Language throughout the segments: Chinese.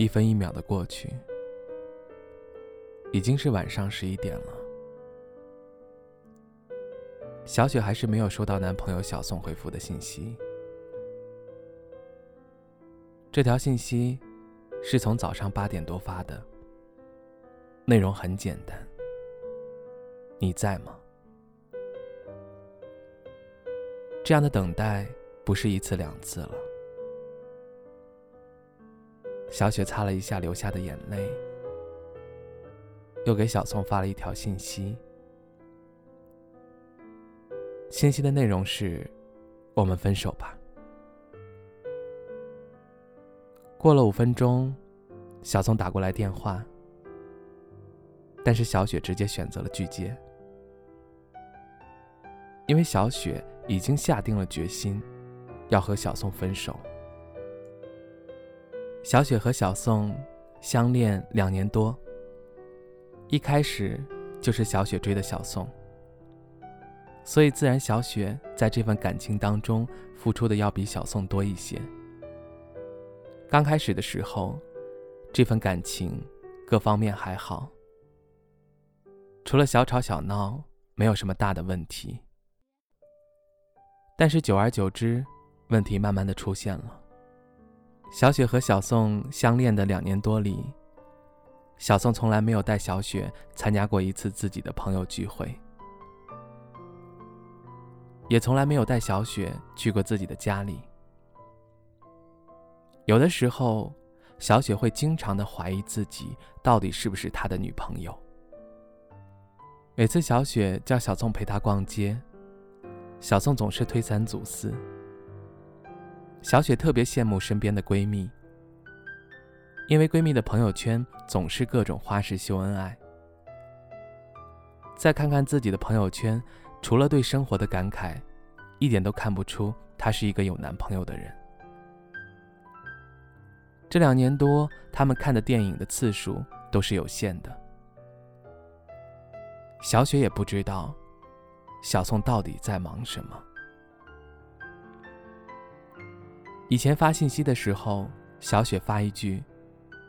一分一秒的过去，已经是晚上十一点了。小雪还是没有收到男朋友小宋回复的信息。这条信息是从早上八点多发的，内容很简单：“你在吗？”这样的等待不是一次两次了。小雪擦了一下流下的眼泪，又给小宋发了一条信息。信息的内容是：“我们分手吧。”过了五分钟，小宋打过来电话，但是小雪直接选择了拒接，因为小雪已经下定了决心，要和小宋分手。小雪和小宋相恋两年多，一开始就是小雪追的小宋，所以自然小雪在这份感情当中付出的要比小宋多一些。刚开始的时候，这份感情各方面还好，除了小吵小闹，没有什么大的问题。但是久而久之，问题慢慢的出现了。小雪和小宋相恋的两年多里，小宋从来没有带小雪参加过一次自己的朋友聚会，也从来没有带小雪去过自己的家里。有的时候，小雪会经常的怀疑自己到底是不是他的女朋友。每次小雪叫小宋陪她逛街，小宋总是推三阻四。小雪特别羡慕身边的闺蜜，因为闺蜜的朋友圈总是各种花式秀恩爱。再看看自己的朋友圈，除了对生活的感慨，一点都看不出她是一个有男朋友的人。这两年多，他们看的电影的次数都是有限的。小雪也不知道，小宋到底在忙什么。以前发信息的时候，小雪发一句，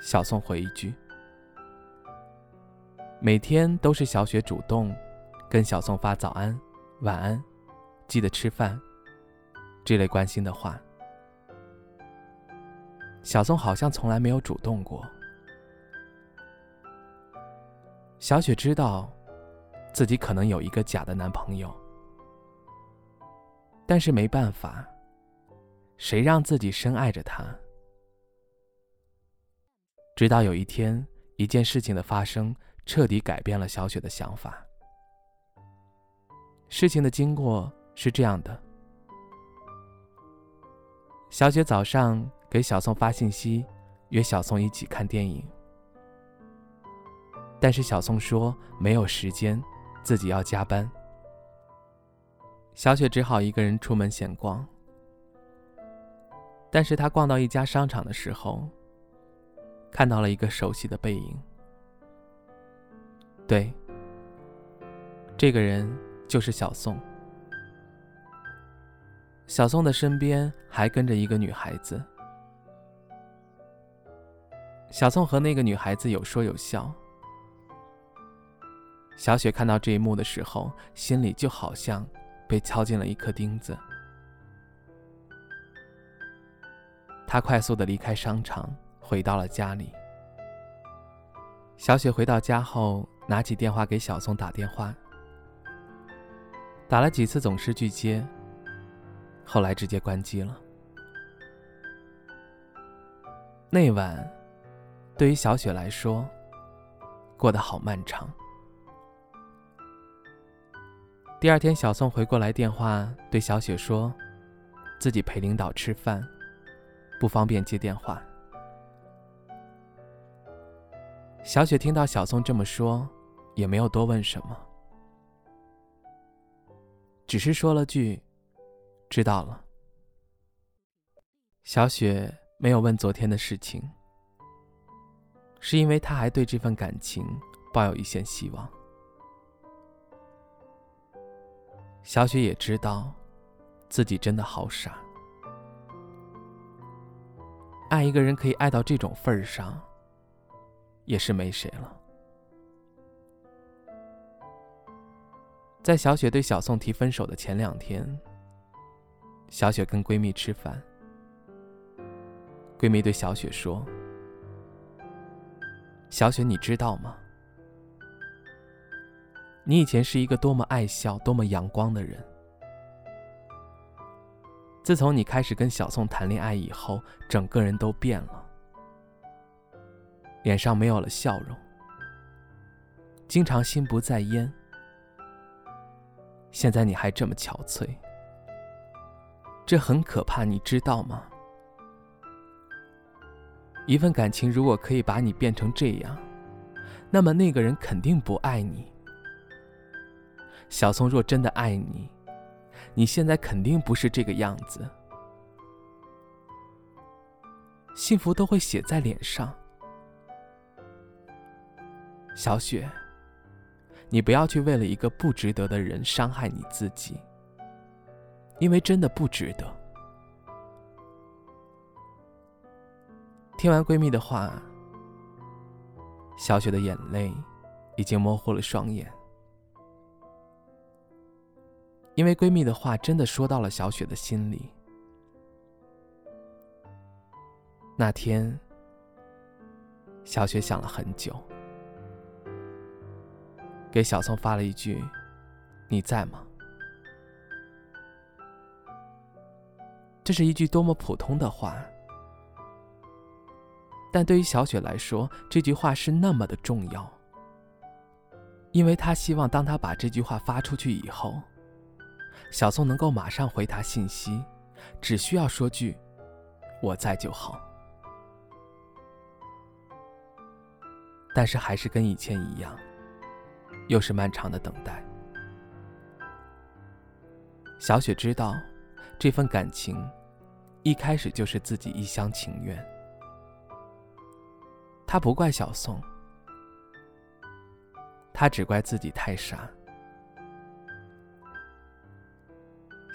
小宋回一句。每天都是小雪主动跟小宋发早安、晚安、记得吃饭这类关心的话。小宋好像从来没有主动过。小雪知道自己可能有一个假的男朋友，但是没办法。谁让自己深爱着他？直到有一天，一件事情的发生彻底改变了小雪的想法。事情的经过是这样的：小雪早上给小宋发信息，约小宋一起看电影，但是小宋说没有时间，自己要加班。小雪只好一个人出门闲逛。但是他逛到一家商场的时候，看到了一个熟悉的背影。对，这个人就是小宋。小宋的身边还跟着一个女孩子。小宋和那个女孩子有说有笑。小雪看到这一幕的时候，心里就好像被敲进了一颗钉子。他快速的离开商场，回到了家里。小雪回到家后，拿起电话给小宋打电话，打了几次总是拒接，后来直接关机了。那晚，对于小雪来说，过得好漫长。第二天，小宋回过来电话，对小雪说，自己陪领导吃饭。不方便接电话。小雪听到小宋这么说，也没有多问什么，只是说了句：“知道了。”小雪没有问昨天的事情，是因为她还对这份感情抱有一线希望。小雪也知道，自己真的好傻，爱一个人可以爱到这种份儿上。也是没谁了。在小雪对小宋提分手的前两天，小雪跟闺蜜吃饭，闺蜜对小雪说：“小雪，你知道吗？你以前是一个多么爱笑、多么阳光的人。自从你开始跟小宋谈恋爱以后，整个人都变了。”脸上没有了笑容，经常心不在焉。现在你还这么憔悴，这很可怕，你知道吗？一份感情如果可以把你变成这样，那么那个人肯定不爱你。小宋若真的爱你，你现在肯定不是这个样子，幸福都会写在脸上。小雪，你不要去为了一个不值得的人伤害你自己，因为真的不值得。听完闺蜜的话，小雪的眼泪已经模糊了双眼，因为闺蜜的话真的说到了小雪的心里。那天，小雪想了很久。给小宋发了一句：“你在吗？”这是一句多么普通的话，但对于小雪来说，这句话是那么的重要，因为她希望当她把这句话发出去以后，小宋能够马上回她信息，只需要说句“我在”就好。但是还是跟以前一样。又是漫长的等待。小雪知道，这份感情一开始就是自己一厢情愿。她不怪小宋，她只怪自己太傻。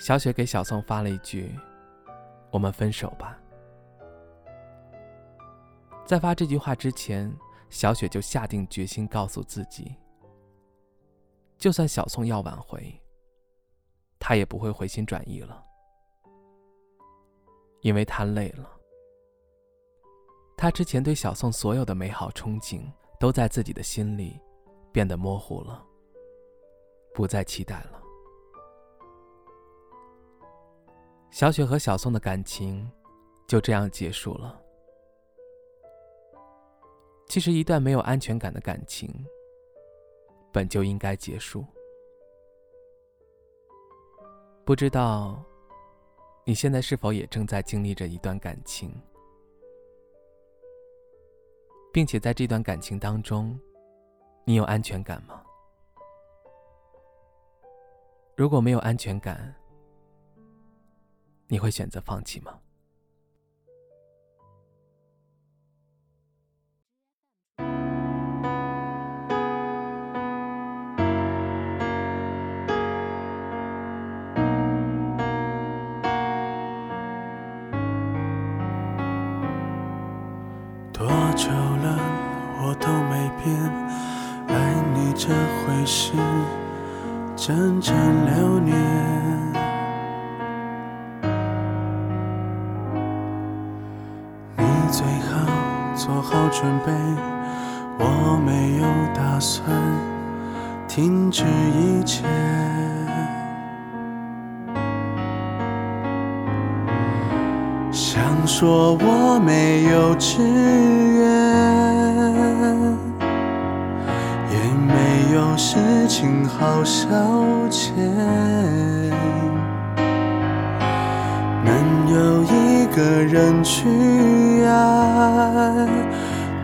小雪给小宋发了一句：“我们分手吧。”在发这句话之前，小雪就下定决心告诉自己。就算小宋要挽回，他也不会回心转意了，因为他累了。他之前对小宋所有的美好憧憬，都在自己的心里变得模糊了，不再期待了。小雪和小宋的感情就这样结束了。其实，一段没有安全感的感情。本就应该结束。不知道你现在是否也正在经历着一段感情，并且在这段感情当中，你有安全感吗？如果没有安全感，你会选择放弃吗？多久了，我都没变，爱你这回事，整整六年。准备，我没有打算停止一切。想说我没有志愿，也没有事情好消遣，能有一个人去爱，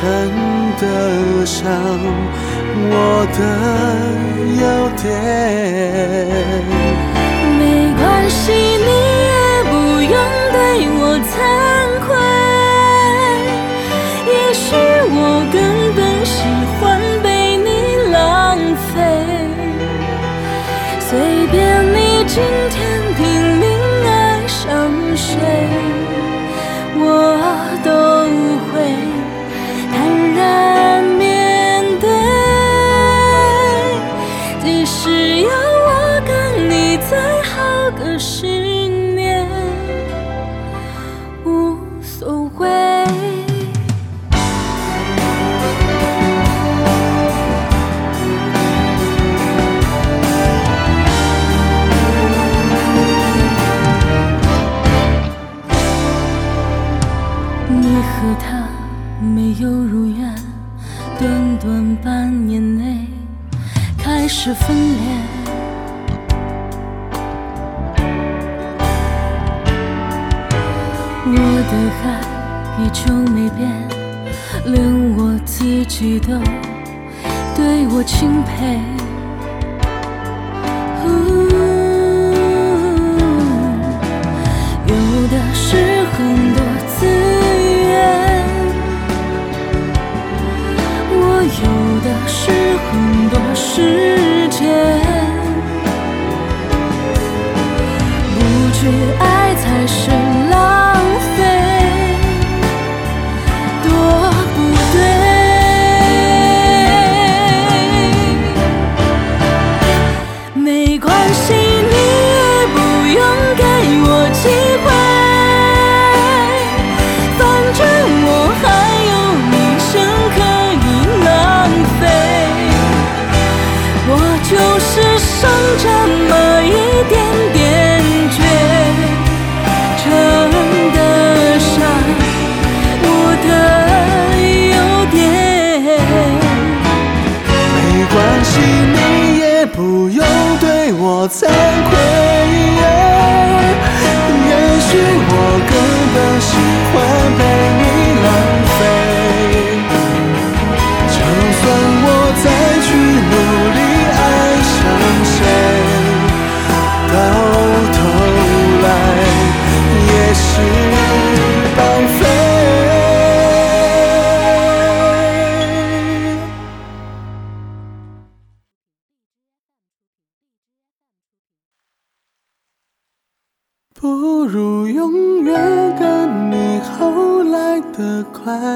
称得上我的优点。没关系，你也不用可他没有如愿，短短半年内开始分裂。我的爱依旧没变，连我自己都对我钦佩。不用对我惭愧。也许我根本喜欢被你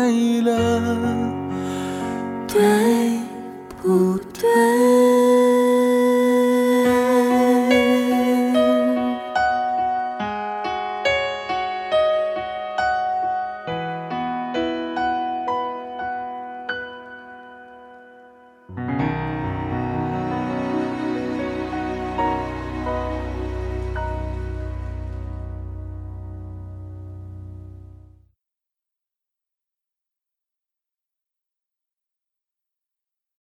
快乐。